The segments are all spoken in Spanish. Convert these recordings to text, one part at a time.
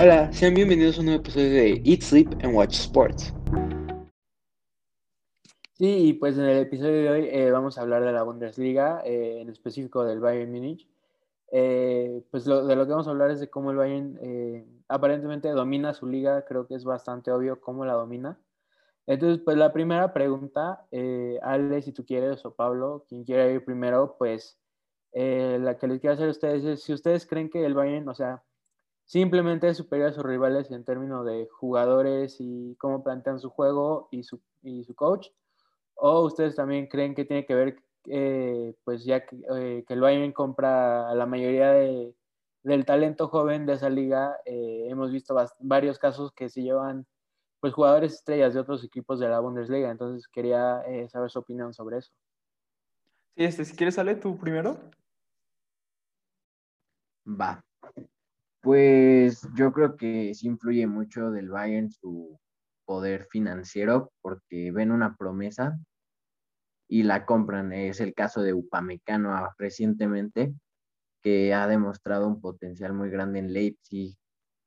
Hola, sean bienvenidos a un nuevo episodio de Eat, Sleep and Watch Sports. Sí, y pues en el episodio de hoy eh, vamos a hablar de la Bundesliga, eh, en específico del Bayern Múnich. Eh, pues lo, de lo que vamos a hablar es de cómo el Bayern aparentemente domina su liga, creo que es bastante obvio cómo la domina. Entonces, pues la primera pregunta, Ale, si tú quieres, o Pablo, quien quiera ir primero, pues la que les quiero hacer a ustedes es si ustedes creen que el Bayern, o sea, simplemente es superior a sus rivales en términos de jugadores y cómo plantean su juego y su, y su coach, o ustedes también creen que tiene que ver, eh, pues ya que, eh, que, el Bayern compra a la mayoría de, del talento joven de esa liga. Eh, hemos visto varios casos que se llevan pues jugadores estrellas de otros equipos de la Bundesliga. Entonces quería saber su opinión sobre eso. Sí, este, si quieres, sale tú primero. Va. Pues yo creo que sí influye mucho del Bayern su poder financiero porque ven una promesa y la compran. Es el caso de Upamecano ah, recientemente, que ha demostrado un potencial muy grande en Leipzig,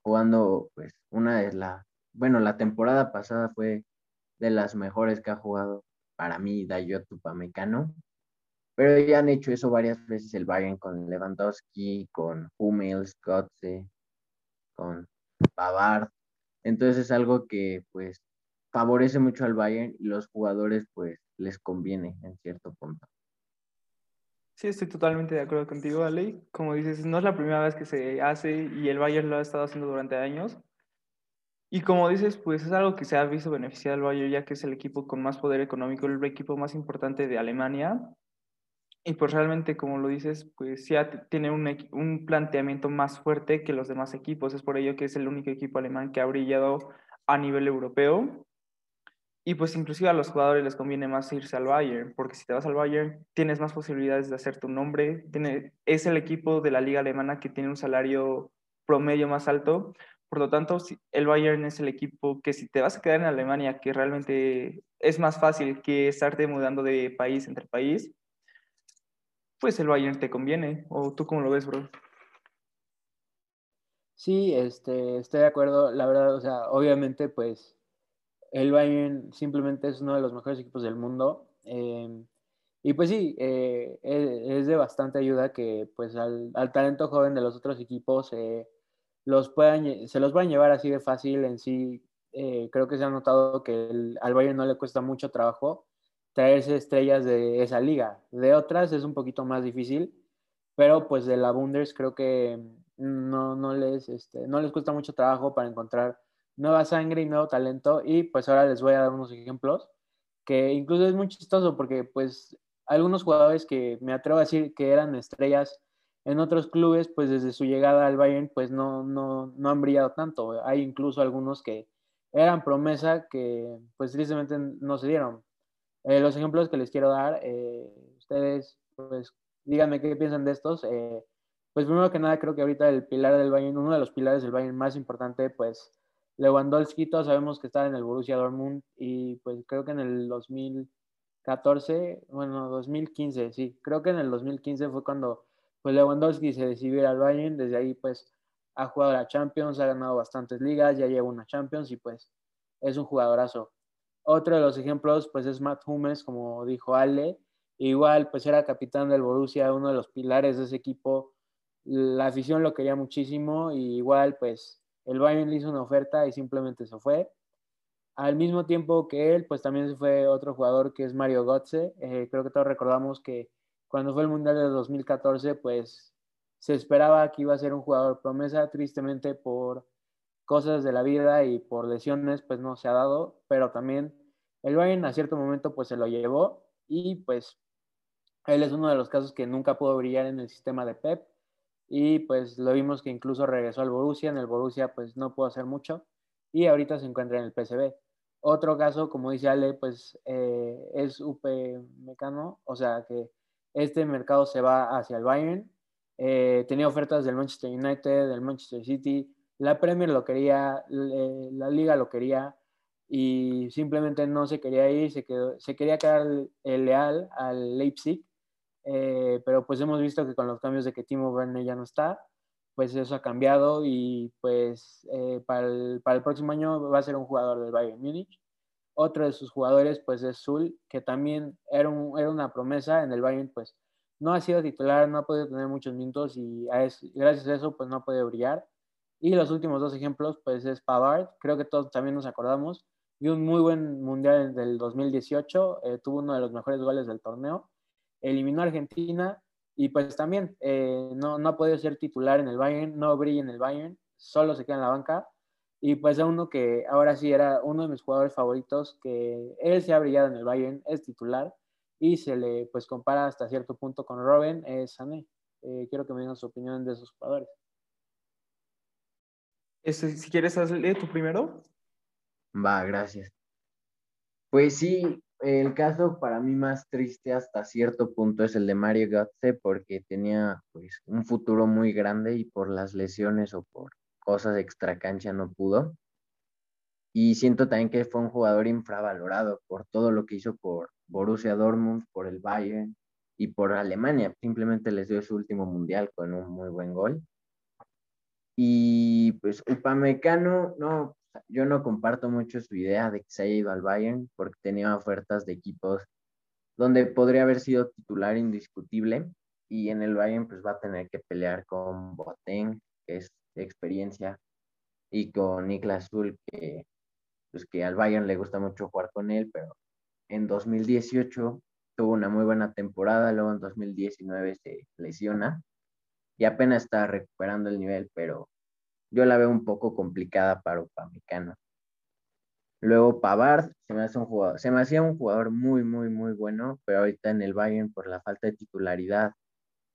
jugando pues una de la, bueno, la temporada pasada fue de las mejores que ha jugado para mí Dayot Upamecano, pero ya han hecho eso varias veces el Bayern con Lewandowski, con Hummels, Götze, con Pavard, entonces es algo que pues favorece mucho al Bayern y los jugadores pues les conviene en cierto punto. Sí, estoy totalmente de acuerdo contigo, Ale. Como dices, no es la primera vez que se hace y el Bayern lo ha estado haciendo durante años. Y como dices, pues es algo que se ha visto beneficiar al Bayern ya que es el equipo con más poder económico, el equipo más importante de Alemania. Y pues realmente, como lo dices, pues ya tiene un, un, planteamiento más fuerte que los demás equipos. Es por ello que es el único equipo alemán que ha brillado a nivel europeo. Y pues inclusive a los jugadores les conviene más irse al Bayern, porque si te vas al Bayern tienes más posibilidades de hacer tu nombre. Es el equipo de la liga alemana que tiene un salario promedio más alto. Por lo tanto, el Bayern es el equipo que si te vas a quedar en Alemania, que realmente es más fácil que estarte mudando de país entre país, pues el Bayern te conviene. ¿O tú cómo lo ves, bro? Sí, este, estoy de acuerdo. La verdad, o sea, obviamente, pues el Bayern simplemente es uno de los mejores equipos del mundo. Em, y pues sí, eh, e, es, de bastante ayuda que pues al, talento joven de los otros equipos los puedan, se los puedan llevar así de fácil en sí. Eh, creo que se ha notado que al Bayern no le cuesta mucho trabajo traerse estrellas de esa liga. De otras es un poquito más difícil, pero pues de la Bunders creo que no, no, les, este, no les cuesta mucho trabajo para encontrar nueva sangre y nuevo talento. Y pues ahora les voy a dar unos ejemplos que incluso es muy chistoso porque pues algunos jugadores que me atrevo a decir que eran estrellas en otros clubes, pues desde su llegada al Bayern, pues no, no, no han brillado tanto. Hay incluso algunos que eran promesa que pues tristemente no se dieron. Eh, los ejemplos que les quiero dar, eh, ustedes, pues, díganme qué piensan de estos. Eh, pues primero que nada, creo que ahorita el pilar del Bayern, uno de los pilares del Bayern más importante, pues, Lewandowski, todos sabemos que está en el Borussia Dortmund y pues creo que en el 2014, bueno, 2015, sí, creo que en el 2015 fue cuando pues Lewandowski se decidió ir al Bayern, desde ahí pues ha jugado la Champions, ha ganado bastantes ligas, ya lleva una Champions y pues es un jugadorazo. Otro de los ejemplos, pues es Matt Hummels, como dijo Ale. Igual, pues era capitán del Borussia, uno de los pilares de ese equipo. La afición lo quería muchísimo y igual, pues el Bayern le hizo una oferta y simplemente se fue. Al mismo tiempo que él, pues también se fue otro jugador que es Mario Götze. Eh, creo que todos recordamos que cuando fue el Mundial de 2014, pues se esperaba que iba a ser un jugador promesa. Tristemente, por cosas de la vida y por lesiones, pues no se ha dado, pero también el Bayern a cierto momento pues se lo llevó y pues él es uno de los casos que nunca pudo brillar en el sistema de Pep y pues lo vimos que incluso regresó al Borussia, en el Borussia pues no pudo hacer mucho y ahorita se encuentra en el PSV. Otro caso, como dice Ale, pues eh, es UP Mecano, o sea que este mercado se va hacia el Bayern. Eh, tenía ofertas del Manchester United, del Manchester City, la Premier lo quería, la Liga lo quería y simplemente no se quería ir, se, quedó, se quería quedar leal al Leipzig, eh, pero pues hemos visto que con los cambios de que Timo Werner ya no está, pues eso ha cambiado y pues eh, para, el, próximo año va a ser un jugador del Bayern Múnich. Otro de sus jugadores pues es Zul, que también era, un, era una promesa en el Bayern, pues no ha sido titular, no ha podido tener muchos minutos y a gracias a eso pues no ha podido brillar. Y los últimos dos ejemplos pues es Pavard, creo que todos también nos acordamos, y un muy buen mundial del 2018, eh, tuvo uno de los mejores goles del torneo, eliminó a Argentina y pues también eh, no, no ha podido ser titular en el Bayern, no brilla en el Bayern, solo se queda en la banca. Y pues a uno que ahora sí era uno de mis jugadores favoritos, que él se ha brillado en el Bayern, es titular y se le pues compara hasta cierto punto con Robin, es Sané. Eh, quiero que me digan su opinión de esos jugadores. Este, si quieres, hazle tu primero. Va, gracias. Pues sí, el caso para mí más triste hasta cierto punto es el de Mario Götze porque tenía pues un futuro muy grande y por las lesiones o por cosas extra cancha no pudo. Y siento también que fue un jugador infravalorado por todo lo que hizo por Borussia Dortmund, por el Bayern y por Alemania. Simplemente les dio su último mundial con un muy buen gol. Y pues Upamecano, no, yo no comparto mucho su idea de que se haya ido al Bayern porque tenía ofertas de equipos donde podría haber sido titular indiscutible y en el Bayern pues va a tener que pelear con Boateng, que es experiencia, y con Niklas Zul, que pues que al Bayern le gusta mucho jugar con él, pero en 2018 tuvo una muy buena temporada, luego en 2019 se lesiona y apenas está recuperando el nivel, pero yo la veo un poco complicada para Upamecano. Luego Pavard se me hace un jugador, se me hacía un jugador muy, muy, muy bueno, pero ahorita en el Bayern por la falta de titularidad,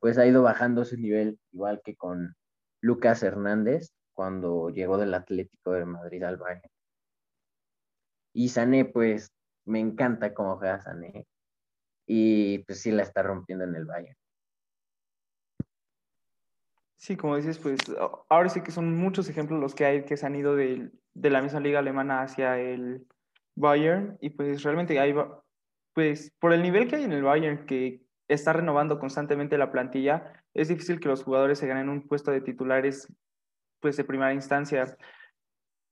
pues ha ido bajando su nivel, igual que con Lucas Hernández cuando llegó del Atlético de Madrid al Bayern. Y Sané, pues me encanta cómo juega Sané. Y pues sí la está rompiendo en el Bayern. Sí, como dices, pues ahora sí que son muchos ejemplos los que hay que se han ido de, de la misma liga alemana hacia el Bayern y pues realmente hay, pues por el nivel que hay en el Bayern que está renovando constantemente la plantilla, es difícil que los jugadores se ganen un puesto de titulares pues de primera instancia.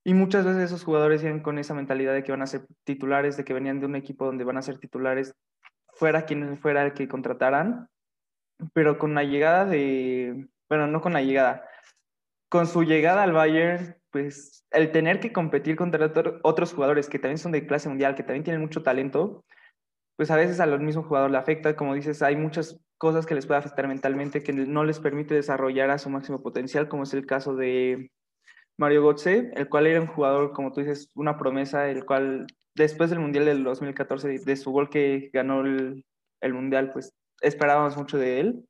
Y muchas veces esos jugadores vienen con esa mentalidad de que van a ser titulares, de que venían de un equipo donde van a ser titulares, fuera quien fuera el que contrataran, pero con la llegada de, bueno, no con la llegada, con su llegada al Bayern, pues el tener que competir contra otros jugadores que también son de clase mundial, que también tienen mucho talento, pues a veces a los mismos jugadores le afecta, como dices, hay muchas cosas que les puede afectar mentalmente que no les permite desarrollar a su máximo potencial, como es el caso de Mario Götze, el cual era un jugador, como tú dices, una promesa, el cual después del Mundial del 2014, de su gol que ganó el, el Mundial, pues esperábamos mucho de él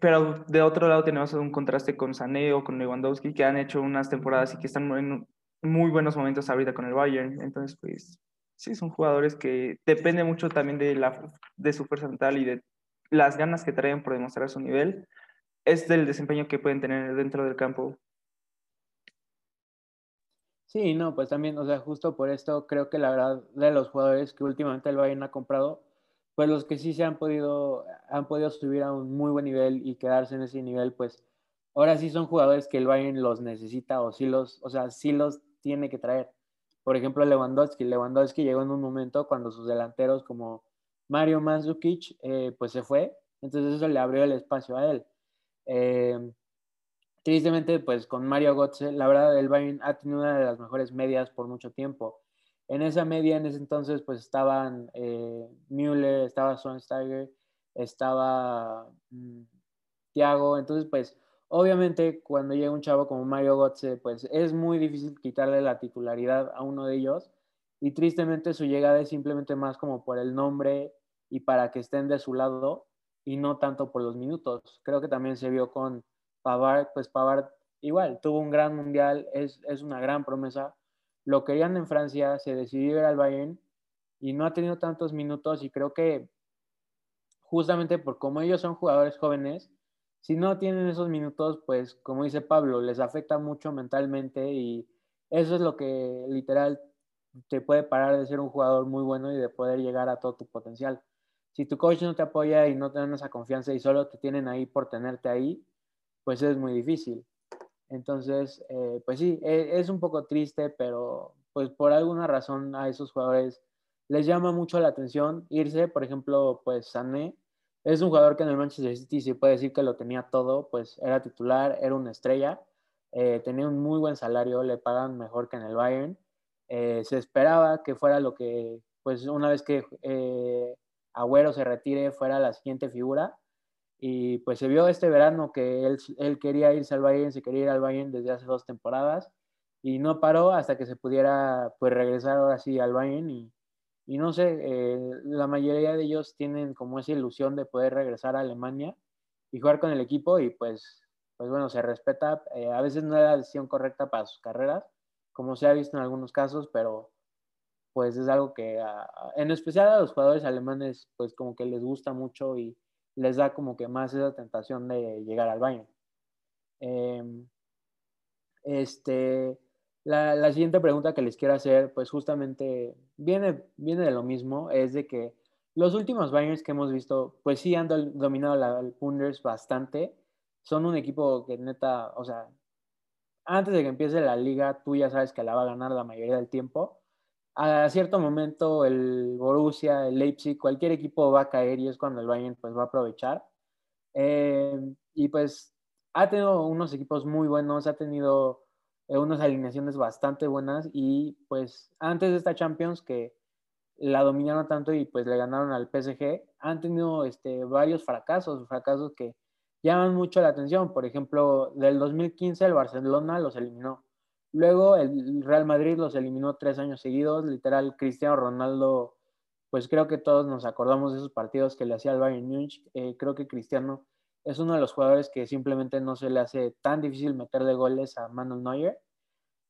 pero de otro lado tenemos un contraste con Sané o con Lewandowski que han hecho unas temporadas y que están en muy buenos momentos ahorita con el Bayern. Entonces, pues sí, son jugadores que depende mucho también de, la, de su fuerza mental y de las ganas que traen por demostrar su nivel. Es del desempeño que pueden tener dentro del campo. Sí, no, pues también, o sea, justo por esto creo que la verdad de los jugadores que últimamente el Bayern ha comprado, pues los que sí se han podido, han podido subir a un muy buen nivel y quedarse en ese nivel, pues ahora sí son jugadores que el Bayern los necesita o sí los, o sea, sí los tiene que traer. Por ejemplo, Lewandowski. Lewandowski llegó en un momento cuando sus delanteros como Mario Mandzukic, eh, pues se fue, entonces eso le abrió el espacio a él. Eh, tristemente, pues con Mario Götze, la verdad, el Bayern ha tenido una de las mejores medias por mucho tiempo. En esa media, en ese entonces, pues estaban eh, Müller, estaba Schweinsteiger, estaba mm, Thiago. Entonces, pues, obviamente, cuando llega un chavo como Mario Götze, pues es muy difícil quitarle la titularidad a uno de ellos. Y tristemente su llegada es simplemente más como por el nombre y para que estén de su lado y no tanto por los minutos. Creo que también se vio con Pavard, pues Pavard igual, tuvo un gran mundial, es, es una gran promesa, lo querían en Francia, se decidió ir al Bayern y no ha tenido tantos minutos y creo que justamente por como ellos son jugadores jóvenes, si no tienen esos minutos, pues como dice Pablo, les afecta mucho mentalmente y eso es lo que literal te puede parar de ser un jugador muy bueno y de poder llegar a todo tu potencial. Si tu coach no te apoya y no te dan esa confianza y solo te tienen ahí por tenerte ahí, pues es muy difícil. Entonces, eh, pues sí, e, es un poco triste, pero pues por alguna razón a esos jugadores les llama mucho la atención irse, por ejemplo, pues Sané es un jugador que en el Manchester City se puede decir que lo tenía todo, pues era titular, era una estrella, eh, tenía un muy buen salario, le pagan mejor que en el Bayern. Eh, se esperaba que fuera lo que, pues una vez que Agüero se retire, fuera la siguiente figura. Y pues se vio este verano que él, él quería irse al Bayern, se quería ir al Bayern desde hace dos temporadas y no paró hasta que se pudiera pues regresar ahora sí al Bayern y, y no sé, eh, la mayoría de ellos tienen como esa ilusión de poder regresar a Alemania y jugar con el equipo y pues, pues bueno, se respeta. Eh, a veces no es la decisión correcta para sus carreras, como se ha visto en algunos casos, pero pues es algo que en especial a los jugadores alemanes pues como que les gusta mucho y les da como que más esa tentación de llegar al Bayern. Em, este, la, siguiente pregunta que les quiero hacer, pues justamente viene, viene de lo mismo, es de que los últimos Bayerns que hemos visto, pues sí han dominado la, el Punders bastante. Son un equipo que neta, o sea, antes de que empiece la liga, tú ya sabes que la va a ganar la mayoría del tiempo. A cierto momento el Borussia, el Leipzig, cualquier equipo va a caer y es cuando el Bayern pues va a aprovechar. Eh, y pues ha tenido unos equipos muy buenos, ha tenido eh, unas alineaciones bastante buenas y pues antes de esta Champions que la dominaron tanto y pues le ganaron al PSG, han tenido este, varios fracasos, fracasos que llaman mucho la atención. Por ejemplo, del 2015 el Barcelona los eliminó. Luego el Real Madrid los eliminó tres años seguidos. Literal, Cristiano Ronaldo, pues creo que todos nos acordamos de esos partidos que le hacía al Bayern Múnich. Eh, creo que Cristiano es uno de los jugadores que simplemente no se le hace tan difícil meterle goles a Manuel Neuer.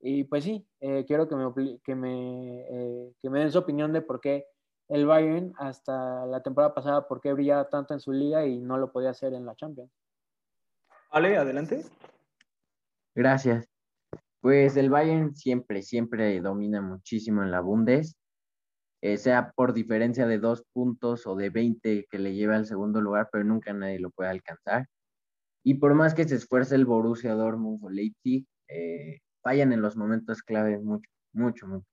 Y pues sí, eh, quiero que me, que, me, eh, que me den su opinión de por qué el Bayern hasta la temporada pasada, por qué brillaba tanto en su liga y no lo podía hacer en la Champions. Vale, adelante. Gracias. Pues el Bayern siempre, siempre domina muchísimo en la Bundes. Eh, sea por diferencia de dos puntos o de 20 que le lleve al segundo lugar, pero nunca nadie lo puede alcanzar. Y por más que se esfuerce el Borussia Dortmund o eh, fallan en los momentos clave mucho, mucho, mucho,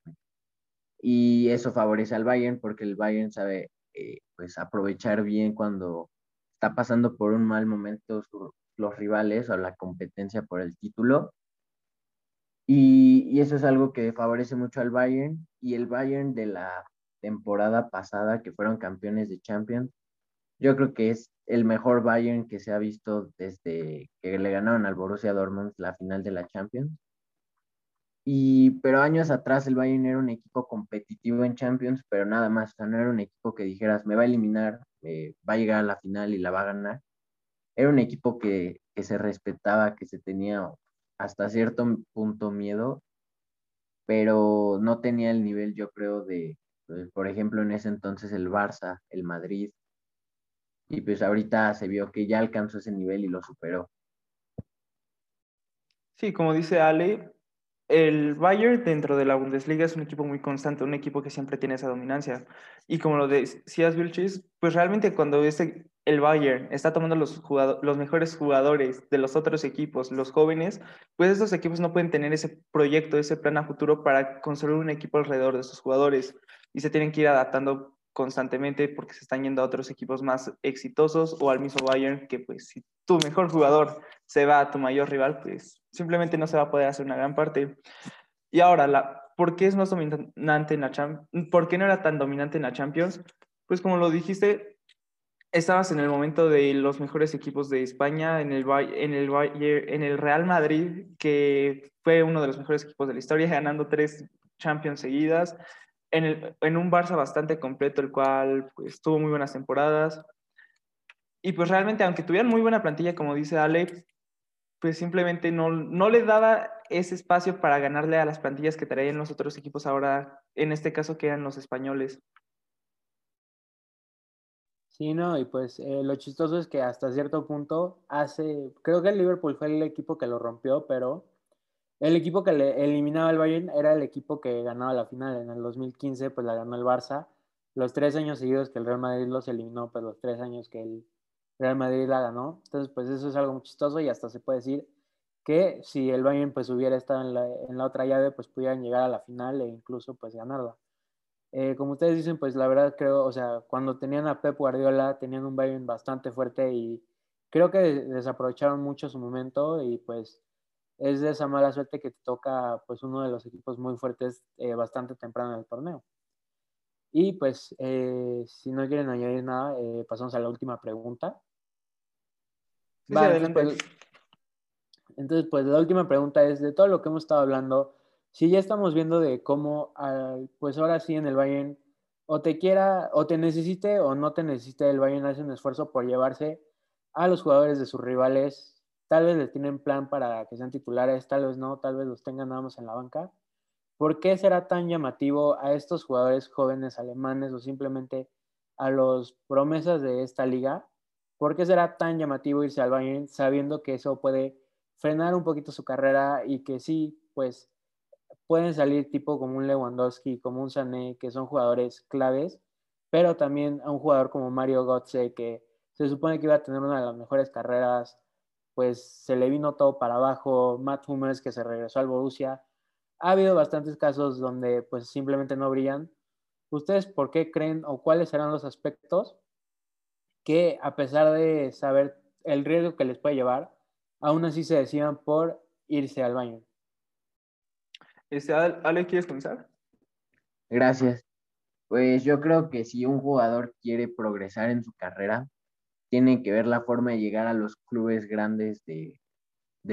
Y eso favorece al Bayern porque el Bayern sabe eh, pues aprovechar bien cuando está pasando por un mal momento los rivales o la competencia por el título y, eso es algo que favorece mucho al Bayern. Y el Bayern de la temporada pasada, que fueron campeones de Champions, yo creo que es el mejor Bayern que se ha visto desde que le ganaron al Borussia Dortmund la final de la Champions. Y, pero años atrás el Bayern era un equipo competitivo en Champions, pero nada más, o sea, no era un equipo que dijeras, me va a eliminar, va a llegar a la final y la va a ganar. Era un equipo que se respetaba, que se tenía hasta cierto punto miedo, pero no tenía el nivel, yo creo, de, por ejemplo, en ese entonces el Barça, el Madrid, y pues ahorita se vio que ya alcanzó ese nivel y lo superó. Sí, como dice Ale, el Bayern dentro de la Bundesliga es un equipo muy constante, un equipo que siempre tiene esa dominancia. Y como lo decías, Vilchis, pues realmente cuando este, el Bayern está tomando los, mejores jugadores de los otros equipos, los jóvenes, pues estos equipos no pueden tener ese proyecto, ese plan a futuro para construir un equipo alrededor de esos jugadores y se tienen que ir adaptando constantemente porque se están yendo a otros equipos más exitosos o al mismo Bayern que pues si tu mejor jugador se va a tu mayor rival, pues simplemente no se va a poder hacer una gran parte. Y ahora, la, ¿por qué es más dominante en la? ¿Por qué no era tan dominante en la Champions? Pues como lo dijiste, estabas en el momento de los mejores equipos de España, en el, en el, en el Real Madrid, que fue uno de los mejores equipos de la historia, ganando tres Champions seguidas, en, un Barça bastante completo, el cual pues, tuvo muy buenas temporadas. Y pues realmente, aunque tuvieran muy buena plantilla, como dice Ale, pues simplemente no, no le daba ese espacio para ganarle a las plantillas que traían los otros equipos ahora, en este caso que eran los españoles. Sí, no, y pues eh, lo chistoso es que hasta cierto punto hace, creo que el Liverpool fue el equipo que lo rompió, pero el equipo que le eliminaba al Bayern era el equipo que ganaba la final. En el 2015, pues la ganó el Barça. Los tres años seguidos que el Real Madrid los eliminó, pues los tres años que el, Real Madrid la ganó. Entonces, pues eso es algo muy chistoso y hasta se puede decir que si el Bayern pues hubiera estado en la, en la otra llave, pues pudieran llegar a la final e incluso pues ganarla. Eh, como ustedes dicen, pues la verdad creo, o sea, cuando tenían a Pep Guardiola, tenían un Bayern bastante fuerte y creo que desaprovecharon mucho su momento y pues es de esa mala suerte que te toca pues uno de los equipos muy fuertes eh, bastante temprano en el torneo. Y pues eh, si no quieren añadir nada, pasamos a la última pregunta. Sí, sí, adelante. Pues, entonces, pues la última pregunta es, de todo lo que hemos estado hablando, si ya estamos viendo de cómo, pues ahora sí en el Bayern, o te quiera, o te necesite o no te necesite, el Bayern hace un esfuerzo por llevarse a los jugadores de sus rivales. Tal vez les tienen plan para que sean titulares, tal vez no, tal vez los tengan nada más en la banca. ¿Por qué será tan llamativo a estos jugadores jóvenes alemanes o simplemente a los promesas de esta liga? ¿Por qué será tan llamativo irse al Bayern sabiendo que eso puede frenar un poquito su carrera y que sí, pues pueden salir tipo como un Lewandowski, como un Sané, que son jugadores claves, pero también a un jugador como Mario Götze, que se supone que iba a tener una de las mejores carreras, pues se le vino todo para abajo, Matt Hummels que se regresó al Borussia. Ha habido bastantes casos donde pues simplemente no brillan. ¿Ustedes por qué creen o cuáles serán los aspectos que a pesar de saber el riesgo que les puede llevar, aún así se decidan por irse al baño. Este, Ale, ¿quieres comenzar? Gracias. Pues yo creo que si un jugador quiere progresar en su carrera, tiene que ver la forma de llegar a los clubes grandes de,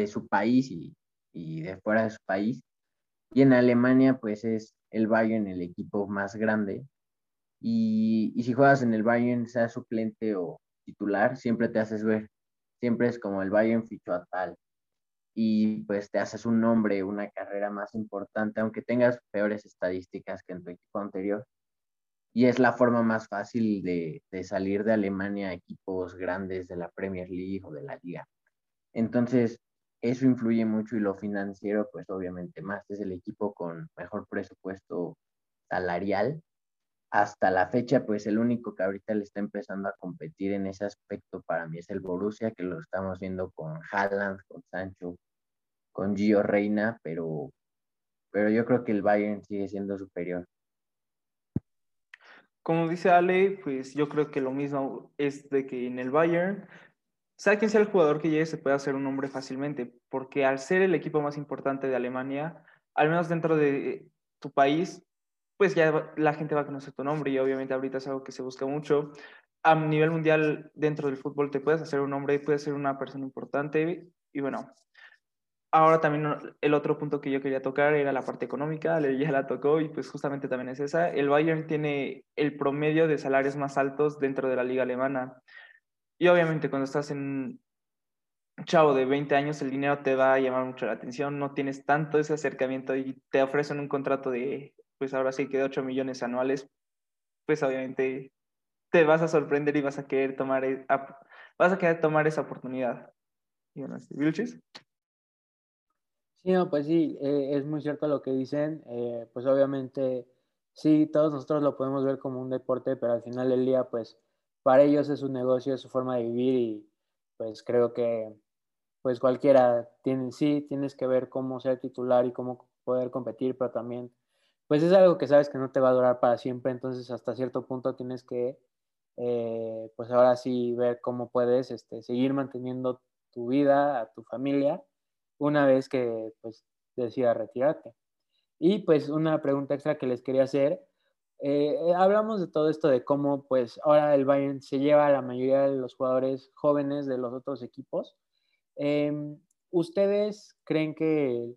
su país y, y, de fuera de su país. Y en Alemania, pues es el Bayern el equipo más grande. Y, y si juegas en el Bayern, sea suplente o titular, siempre te haces ver siempre es como el Bayern fichó a tal y pues te haces un nombre, una carrera más importante, aunque tengas peores estadísticas que en tu equipo anterior. Y es la forma más fácil de, de salir de Alemania a equipos grandes de la Premier League o de la Liga. Entonces, eso influye mucho y lo financiero, pues obviamente más. Es el equipo con mejor presupuesto salarial hasta la fecha, pues el único que ahorita le está empezando a competir en ese aspecto para mí es el Borussia, que lo estamos viendo con Haaland, con Sancho, con Gio Reina, pero, pero yo creo que el Bayern sigue siendo superior. Como dice Ale, pues yo creo que lo mismo es de que en el Bayern, sea quien sea el jugador que llegue, se puede hacer un nombre fácilmente, porque al ser el equipo más importante de Alemania, al menos dentro de tu país, pues ya la gente va a conocer tu nombre y obviamente ahorita es algo que se busca mucho. A nivel mundial, dentro del fútbol, te puedes hacer un nombre, puedes ser una persona importante y bueno. Ahora también el otro punto que yo quería tocar era la parte económica, ya la tocó y pues justamente también es esa. El Bayern tiene el promedio de salarios más altos dentro de la liga alemana. Y obviamente cuando estás en chavo de 20 años, el dinero te va a llamar mucho la atención, no tienes tanto ese acercamiento y te ofrecen un contrato de pues ahora sí que de 8 millones anuales, pues obviamente te vas a sorprender y vas a querer tomar, e, vas a querer tomar esa oportunidad. ¿Vilchis? Sí, no, pues sí, eh, es muy cierto lo que dicen. Eh, pues obviamente, sí, todos nosotros lo podemos ver como un deporte, pero al final del día, pues para ellos es un negocio, es su forma de vivir y pues creo que pues cualquiera tiene, sí, tienes que ver cómo ser titular y cómo poder competir, pero también pues es algo que sabes que no te va a durar para siempre, entonces hasta cierto punto tienes que, eh, pues ahora sí, ver cómo puedes este, seguir manteniendo tu vida, a tu familia, una vez que pues decidas retirarte. Y pues una pregunta extra que les quería hacer, eh, hablamos de todo esto de cómo pues ahora el Bayern se lleva a la mayoría de los jugadores jóvenes de los otros equipos. Em, ¿Ustedes creen que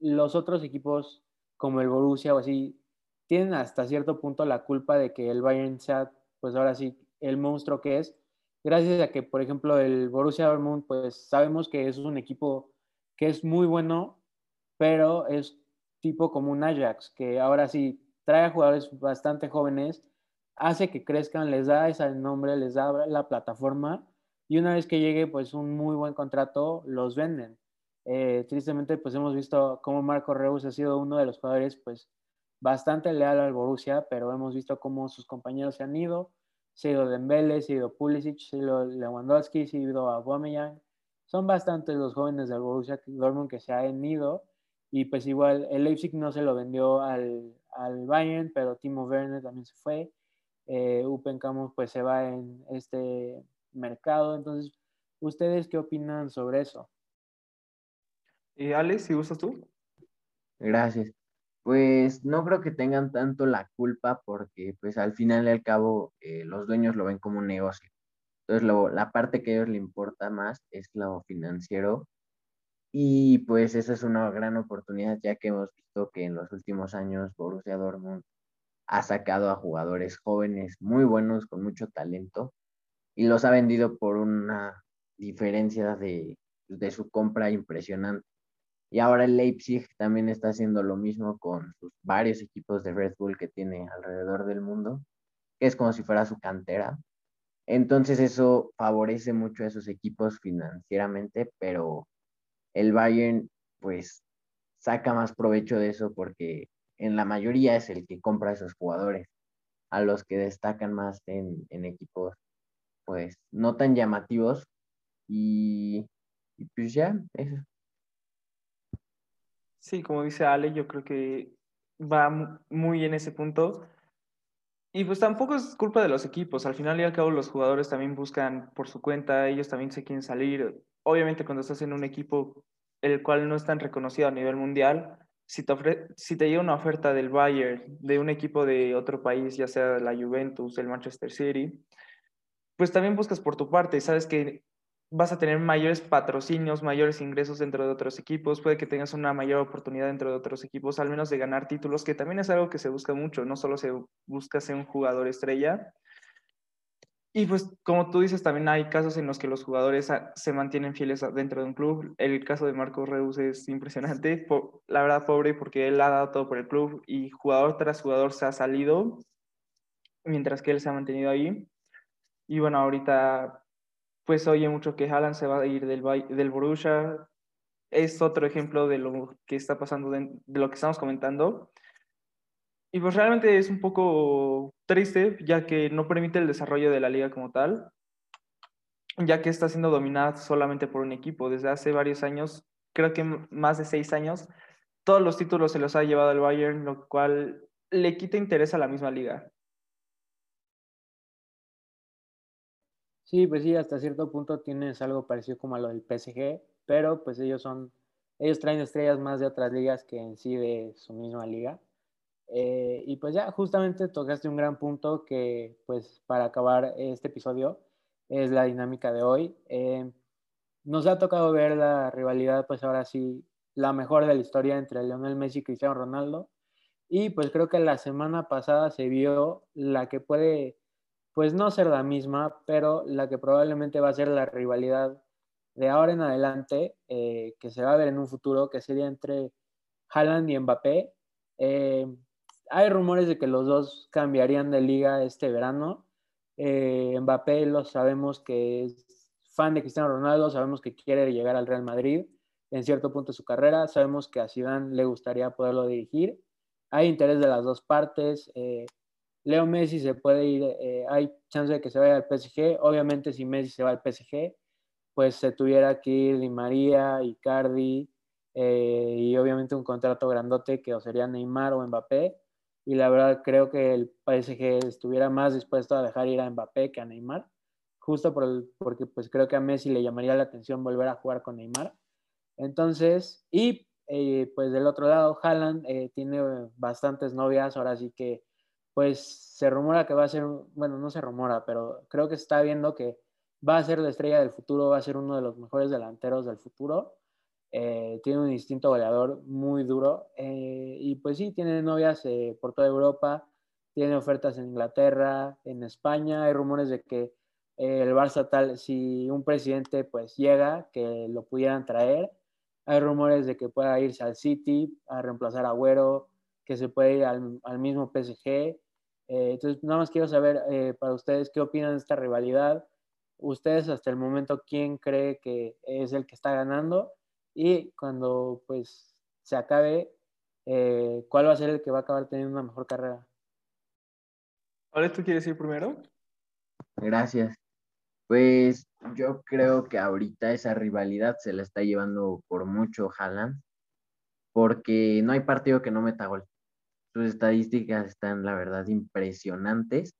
los otros equipos como el Borussia o así, tienen hasta cierto punto la culpa de que el Bayern sea, pues ahora sí, el monstruo que es, gracias a que, por ejemplo, el Borussia Dortmund, pues sabemos que es un equipo que es muy bueno, pero es tipo como un Ajax, que ahora sí trae a jugadores bastante jóvenes, hace que crezcan, les da ese nombre, les da la plataforma, y una vez que llegue pues un muy buen contrato, los venden. Eh, tristemente, pues hemos visto cómo Marco Reus ha sido uno de los jugadores, pues bastante leal al Borussia, pero hemos visto cómo sus compañeros se han ido, se ha ido Dembele, se ha ido Pulisic, se ha ido Lewandowski, se ha ido Aubameyang. Son bastantes los jóvenes del Borussia Dortmund que se han ido y pues igual el Leipzig no se lo vendió al, al Bayern, pero Timo Werner también se fue. Eh, Camus pues se va en este mercado. Entonces, ¿ustedes qué opinan sobre eso? Eh, Alex, si gustas tú. Gracias. Pues no creo que tengan tanto la culpa porque pues al final y al cabo eh, los dueños lo ven como un negocio. Entonces la parte que a ellos le importa más es lo financiero y pues esa es una gran oportunidad ya que hemos visto que en los últimos años Borussia Dortmund ha sacado a jugadores jóvenes muy buenos con mucho talento y los ha vendido por una diferencia de, de su compra impresionante. Y ahora el Leipzig también está haciendo lo mismo con sus varios equipos de Red Bull que tiene alrededor del mundo, que es como si fuera su cantera. Entonces eso favorece mucho a esos equipos financieramente, pero el Bayern pues saca más provecho de eso porque en la mayoría es el que compra a esos jugadores, a los que destacan más en, equipos pues no tan llamativos y, y pues ya, eso. Sí, como dice Ale, yo creo que va muy en ese punto. Y pues tampoco es culpa de los equipos. Al final y al cabo los jugadores también buscan por su cuenta, ellos también se quieren salir. Obviamente cuando estás en un equipo el cual no es tan reconocido a nivel mundial, si te, si te llega una oferta del Bayern, de un equipo de otro país, ya sea la Juventus, el Manchester City, pues también buscas por tu parte. Sabes que vas a tener mayores patrocinios, mayores ingresos dentro de otros equipos, puede que tengas una mayor oportunidad dentro de otros equipos, al menos de ganar títulos, que también es algo que se busca mucho, no solo se busca ser un jugador estrella. Y pues como tú dices, también hay casos en los que los jugadores se mantienen fieles dentro de un club. El caso de Marcos Reus es impresionante, la verdad pobre porque él ha dado todo por el club y jugador tras jugador se ha salido, mientras que él se ha mantenido ahí. Y bueno, ahorita pues oye mucho que Haaland se va a ir del, del Borussia. Es otro ejemplo de lo que está pasando, de, lo que estamos comentando. Y pues realmente es un poco triste, ya que no permite el desarrollo de la liga como tal, ya que está siendo dominada solamente por un equipo. Desde hace varios años, creo que más de seis años, todos los títulos se los ha llevado el Bayern, lo cual le quita interés a la misma liga. Sí, pues sí, hasta cierto punto tienes algo parecido como a lo del PSG, pero pues ellos son, ellos traen estrellas más de otras ligas que en sí de su misma liga. Eh, y pues ya, justamente tocaste un gran punto que pues para acabar este episodio es la dinámica de hoy. Eh, nos ha tocado ver la rivalidad, pues ahora sí, la mejor de la historia entre Lionel Messi y Cristiano Ronaldo. Y pues creo que la semana pasada se vio la que puede pues no ser la misma, pero la que probablemente va a ser la rivalidad de ahora en adelante, eh, que se va a ver en un futuro, que sería entre Haaland y Mbappé. Eh, hay rumores de que los dos cambiarían de liga este verano. Eh, Mbappé lo sabemos que es fan de Cristiano Ronaldo, sabemos que quiere llegar al Real Madrid en cierto punto de su carrera, sabemos que a Zidane le gustaría poderlo dirigir. Hay interés de las dos partes. Leo Messi se puede ir, eh, hay chance de que se vaya al PSG. Obviamente, si Messi se va al PSG, pues se tuviera que ir Di María, Icardi eh, y obviamente un contrato grandote que o sería Neymar o Mbappé. Y la verdad creo que el PSG estuviera más dispuesto a dejar ir a Mbappé que a Neymar, justo por el, porque pues creo que a Messi le llamaría la atención volver a jugar con Neymar. Entonces, y eh, pues del otro lado, Haaland tiene bastantes novias, ahora sí que pues se rumora que va a ser, bueno, no se rumora, pero creo que está viendo que va a ser la estrella del futuro, va a ser uno de los mejores delanteros del futuro. Eh, tiene un instinto goleador muy duro eh, y pues sí, tiene novias eh, por toda Europa, tiene ofertas en Inglaterra, en España, hay rumores de que el Barça tal, si un presidente pues llega, que lo pudieran traer, hay rumores de que pueda irse al City a reemplazar a Agüero, que se puede ir al, al mismo PSG, eh, entonces, nada más quiero saber eh, para ustedes qué opinan de esta rivalidad. Ustedes hasta el momento, ¿quién cree que es el que está ganando? Y cuando pues se acabe, eh, ¿cuál va a ser el que va a acabar teniendo una mejor carrera? ¿Ahora tú quieres ir primero? Gracias. Pues yo creo que ahorita esa rivalidad se la está llevando por mucho Haaland, porque no hay partido que no meta gol. Sus estadísticas están, la verdad, impresionantes.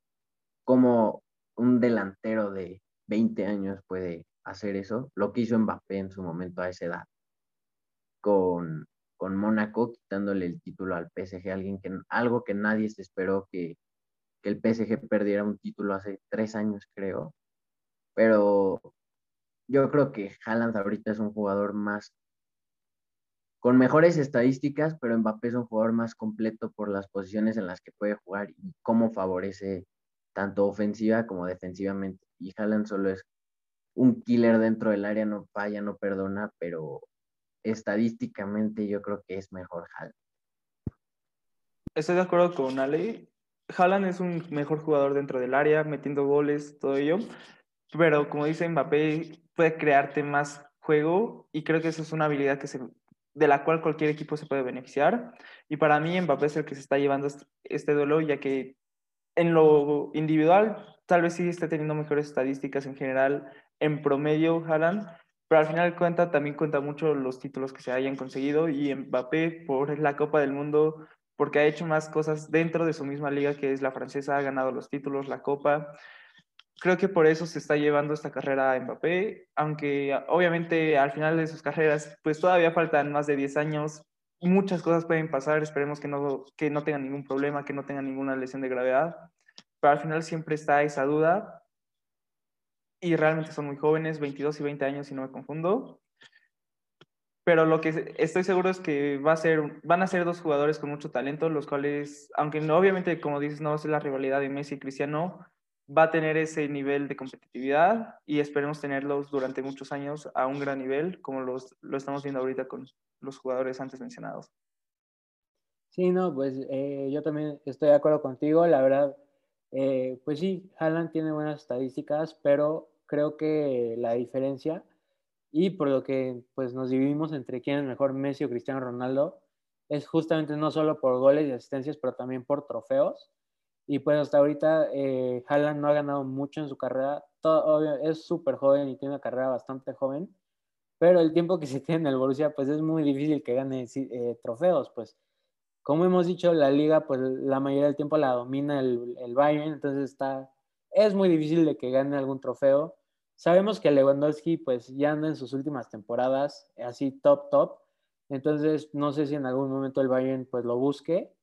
Como un delantero de 20 años puede hacer eso, lo que hizo Mbappé en su momento a esa edad, con, con Mónaco, quitándole el título al PSG, alguien que, algo que nadie se esperó que, que el PSG perdiera un título hace tres años, creo. Pero yo creo que Haaland ahorita es un jugador más con mejores estadísticas, pero Mbappé es un jugador más completo por las posiciones en las que puede jugar y cómo favorece tanto ofensiva como defensivamente. Y Haaland solo es un killer dentro del área, no falla, no perdona, pero estadísticamente yo creo que es mejor Haaland. Estoy de acuerdo con Ale. Haaland es un mejor jugador dentro del área, metiendo goles, todo ello. Pero como dice Mbappé, puede crearte más juego y creo que eso es una habilidad que se, de la cual cualquier equipo se puede beneficiar. Y para mí Mbappé es el que se está llevando este, duelo, ya que en lo individual tal vez sí esté teniendo mejores estadísticas en general, en promedio Haaland, pero al final cuenta también cuenta mucho los títulos que se hayan conseguido y Mbappé por la Copa del Mundo, porque ha hecho más cosas dentro de su misma liga que es la francesa, ha ganado los títulos, la Copa. Creo que por eso se está llevando esta carrera a Mbappé, aunque obviamente al final de sus carreras pues todavía faltan más de 10 años, muchas cosas pueden pasar, esperemos que no, que no tengan ningún problema, que no tengan ninguna lesión de gravedad, pero al final siempre está esa duda y realmente son muy jóvenes, 22 y 20 años si no me confundo. Pero lo que estoy seguro es que va a ser, van a ser dos jugadores con mucho talento, los cuales, aunque no, obviamente, como dices, no va a ser la rivalidad de Messi y Cristiano, va a tener ese nivel de competitividad y esperemos tenerlos durante muchos años a un gran nivel, como los, lo estamos viendo ahorita con los jugadores antes mencionados. Sí, no, pues eh, yo también estoy de acuerdo contigo. La verdad, eh, pues sí, Haaland tiene buenas estadísticas, pero creo que la diferencia y por lo que pues nos dividimos entre quién es mejor Messi o Cristiano Ronaldo es justamente no solo por goles y asistencias, pero también por trofeos. Y pues hasta ahorita eh, Haaland no ha ganado mucho en su carrera. Todo, es súper joven y tiene una carrera bastante joven. Pero el tiempo que se tiene en el Borussia, pues es muy difícil que gane eh, trofeos. Pues como hemos dicho, la liga, pues la mayoría del tiempo la domina el, el Bayern, entonces está, es muy difícil de que gane algún trofeo. Sabemos que Lewandowski pues ya anda en sus últimas temporadas, así top, top. Entonces no sé si en algún momento el Bayern pues lo busque.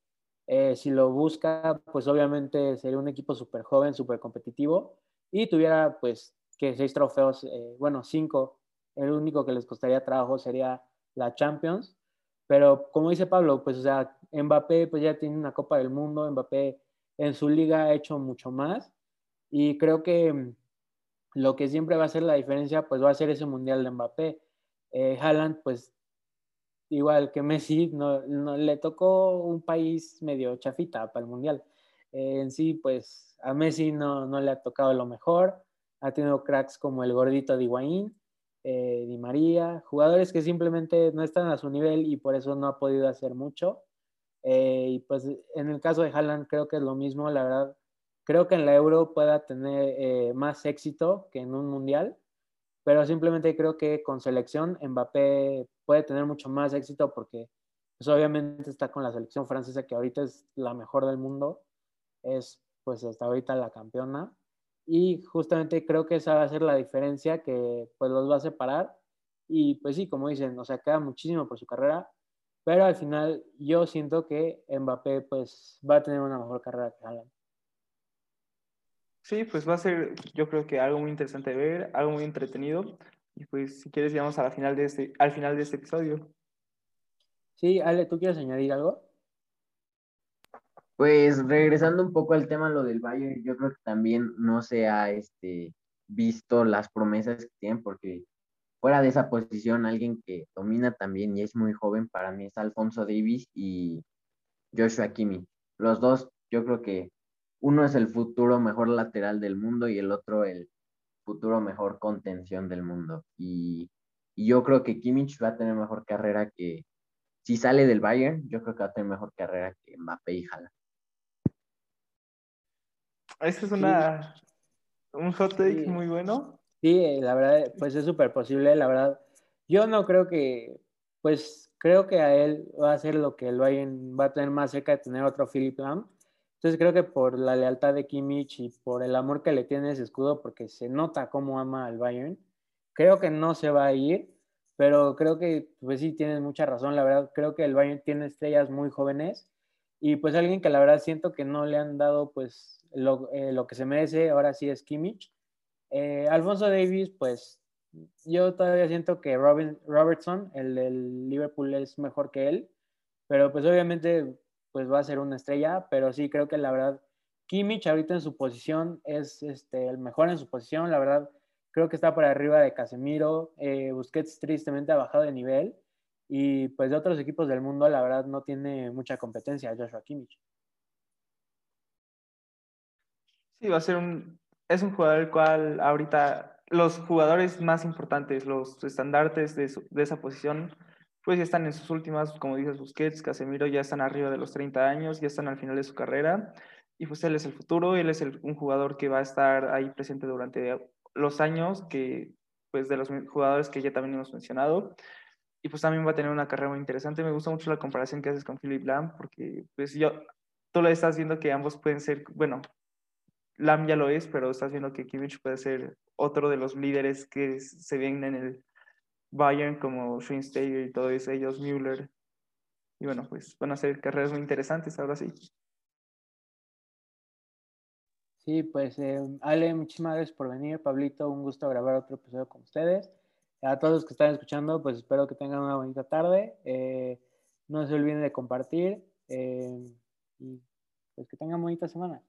Eh, si lo busca, pues obviamente sería un equipo súper joven, súper competitivo y tuviera pues que seis trofeos, eh, bueno, cinco. El único que les costaría trabajo sería la Champions. Pero como dice Pablo, pues o sea, Mbappé pues ya tiene una Copa del Mundo, Mbappé en su liga ha hecho mucho más y creo que lo que siempre va a ser la diferencia pues va a ser ese Mundial de Mbappé. Eh, Haaland pues igual que Messi no, no, le tocó un país medio chafita para el Mundial. Eh, en sí pues a Messi no, no le ha tocado lo mejor, ha tenido cracks como el gordito de Higuaín, eh, Di María, jugadores que simplemente no están a su nivel y por eso no ha podido hacer mucho. Eh, y pues en el caso de Haaland creo que es lo mismo, la verdad. Creo que en la Euro pueda tener eh, más éxito que en un Mundial, pero simplemente creo que con selección Mbappé puede tener mucho más éxito porque pues obviamente está con la selección francesa que ahorita es la mejor del mundo, es pues hasta ahorita la campeona. Y justamente creo que esa va a ser la diferencia que pues los va a separar. Y pues sí, como dicen, o sea, queda muchísimo por su carrera, pero al final yo siento que Mbappé pues va a tener una mejor carrera que Haaland. Sí, pues va a ser yo creo que algo muy interesante de ver, algo muy entretenido y pues si quieres llegamos a la final de este, al final de este episodio. Sí, Ale, ¿tú quieres añadir algo? Pues regresando un poco al tema lo del Bayern, yo creo que también no se ha este, visto las promesas que tienen, porque fuera de esa posición, alguien que domina también y es muy joven para mí es Alfonso Davis y Joshua Kimi. Los dos, yo creo que uno es el futuro mejor lateral del mundo y el otro el futuro mejor contención del mundo. Y, y yo creo que Kimmich va a tener mejor carrera que, si sale del Bayern, yo creo que va a tener mejor carrera que Mbappé y Haaland. Esa es una, un hot take Sí. muy bueno. Sí, la verdad, pues es súper posible, la verdad. Yo no creo que, pues creo que a él va a ser lo que el Bayern va a tener más cerca de tener otro Philip Lam. Entonces creo que por la lealtad de Kimmich y por el amor que le tiene ese escudo, porque se nota cómo ama al Bayern, creo que no se va a ir, pero creo que, pues sí, tienes mucha razón, la verdad, creo que el Bayern tiene estrellas muy jóvenes y pues alguien que la verdad siento que no le han dado pues lo, eh, lo que se merece, ahora sí es Kimmich. Eh, Alfonso Davis, pues yo todavía siento que Robin, Robertson, el del Liverpool, es mejor que él, pero pues obviamente pues va a ser una estrella, pero sí creo que la verdad Kimmich ahorita en su posición es este, el mejor en su posición, la verdad creo que está por arriba de Casemiro, eh, Busquets tristemente ha bajado de nivel y pues de otros equipos del mundo la verdad no tiene mucha competencia Joshua Kimmich. Sí, va a ser un. Es un jugador el cual ahorita los jugadores más importantes, los estandartes de, esa posición, pues ya están en sus últimas, como dices, Busquets, Casemiro, ya están arriba de los 30 años, ya están al final de su carrera. Y pues él es el futuro, él es el- un jugador que va a estar ahí presente durante los años, que pues de los jugadores que ya también hemos mencionado. Y pues también va a tener una carrera muy interesante. Me gusta mucho la comparación que haces con Philip Lam, porque pues yo, tú lo estás viendo que ambos pueden ser, bueno, Lam ya lo es, pero estás viendo que Kimmich puede ser otro de los líderes que se ven en el Bayern, como Schweinsteiger y todos ellos, Müller. Y bueno, pues van a ser carreras muy interesantes ahora sí. Sí, pues eh, Ale, muchísimas gracias por venir. Pablito, un gusto grabar otro episodio con ustedes. A todos los que están escuchando, pues espero que tengan una bonita tarde. Eh, no se olviden de compartir eh, y pues que tengan bonita semana.